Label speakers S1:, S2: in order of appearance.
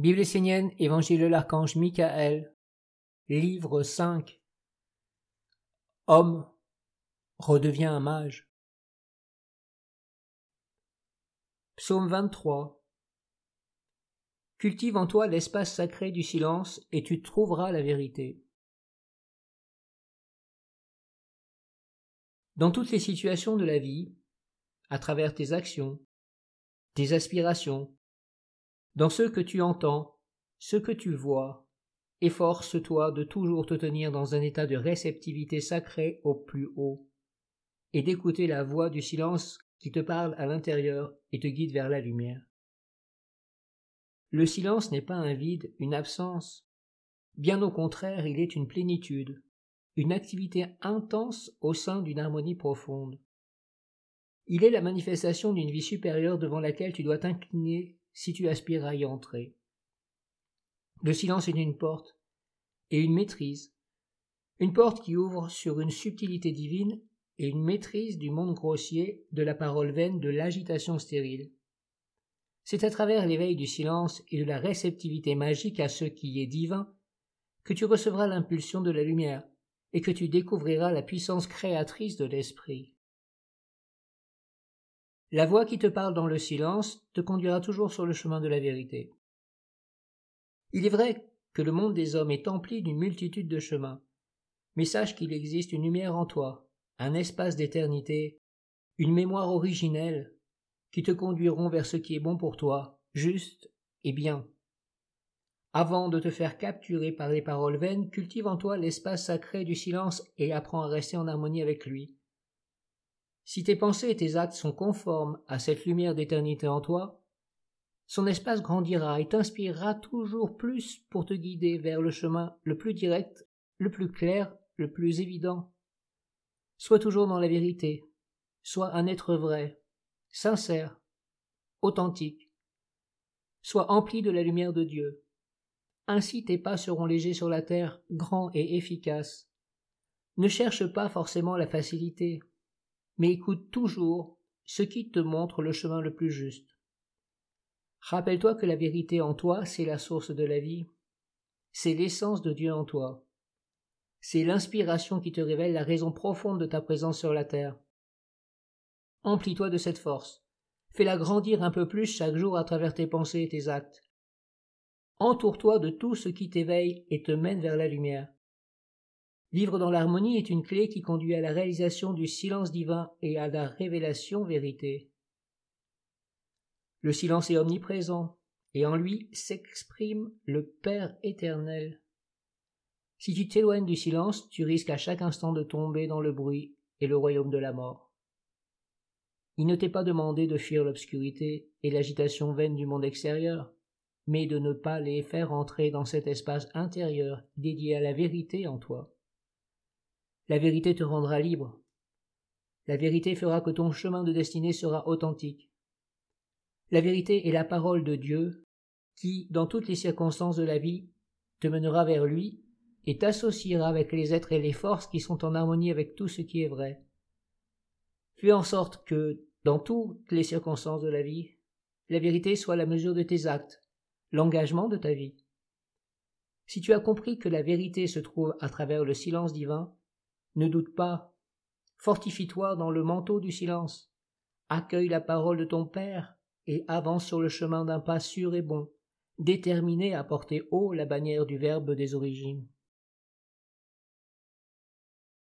S1: Bible essénienne, Évangile de l'archange Michael, livre 5. Homme redevient un mage. Psaume 23. Cultive en toi l'espace sacré du silence et tu trouveras la vérité. Dans toutes les situations de la vie, à travers tes actions, tes aspirations, dans ce que tu entends, ce que tu vois, efforce-toi de toujours te tenir dans un état de réceptivité sacrée au plus haut, et d'écouter la voix du silence qui te parle à l'intérieur et te guide vers la lumière. Le silence n'est pas un vide, une absence. Bien au contraire, il est une plénitude, une activité intense au sein d'une harmonie profonde. Il est la manifestation d'une vie supérieure devant laquelle tu dois t'incliner si tu aspires à y entrer. Le silence est une porte et une maîtrise, une porte qui ouvre sur une subtilité divine et une maîtrise du monde grossier, de la parole vaine, de l'agitation stérile. C'est à travers l'éveil du silence et de la réceptivité magique à ce qui est divin que tu recevras l'impulsion de la lumière et que tu découvriras la puissance créatrice de l'esprit. La voix qui te parle dans le silence te conduira toujours sur le chemin de la vérité. Il est vrai que le monde des hommes est empli d'une multitude de chemins, mais sache qu'il existe une lumière en toi, un espace d'éternité, une mémoire originelle, qui te conduiront vers ce qui est bon pour toi, juste et bien. Avant de te faire capturer par les paroles vaines, cultive en toi l'espace sacré du silence et apprends à rester en harmonie avec lui. Si tes pensées et tes actes sont conformes à cette lumière d'éternité en toi, son espace grandira et t'inspirera toujours plus pour te guider vers le chemin le plus direct, le plus clair, le plus évident. Sois toujours dans la vérité, sois un être vrai, sincère, authentique. Sois empli de la lumière de Dieu. Ainsi tes pas seront légers sur la terre, grands et efficaces. Ne cherche pas forcément la facilité, mais écoute toujours ce qui te montre le chemin le plus juste. Rappelle-toi que la vérité en toi, c'est la source de la vie, c'est l'essence de Dieu en toi, c'est l'inspiration qui te révèle la raison profonde de ta présence sur la terre. Emplis-toi de cette force, fais-la grandir un peu plus chaque jour à travers tes pensées et tes actes. Entoure-toi de tout ce qui t'éveille et te mène vers la lumière. Vivre dans l'harmonie est une clé qui conduit à la réalisation du silence divin et à la révélation vérité. Le silence est omniprésent, et en lui s'exprime le Père éternel. Si tu t'éloignes du silence, tu risques à chaque instant de tomber dans le bruit et le royaume de la mort. Il ne t'est pas demandé de fuir l'obscurité et l'agitation vaine du monde extérieur, mais de ne pas les faire entrer dans cet espace intérieur dédié à la vérité en toi. La vérité te rendra libre. La vérité fera que ton chemin de destinée sera authentique. La vérité est la parole de Dieu qui, dans toutes les circonstances de la vie, te mènera vers lui et t'associera avec les êtres et les forces qui sont en harmonie avec tout ce qui est vrai. Fais en sorte que, dans toutes les circonstances de la vie, la vérité soit la mesure de tes actes, l'engagement de ta vie. Si tu as compris que la vérité se trouve à travers le silence divin, ne doute pas. Fortifie-toi dans le manteau du silence. Accueille la parole de ton Père et avance sur le chemin d'un pas sûr et bon, déterminé à porter haut la bannière du Verbe des origines.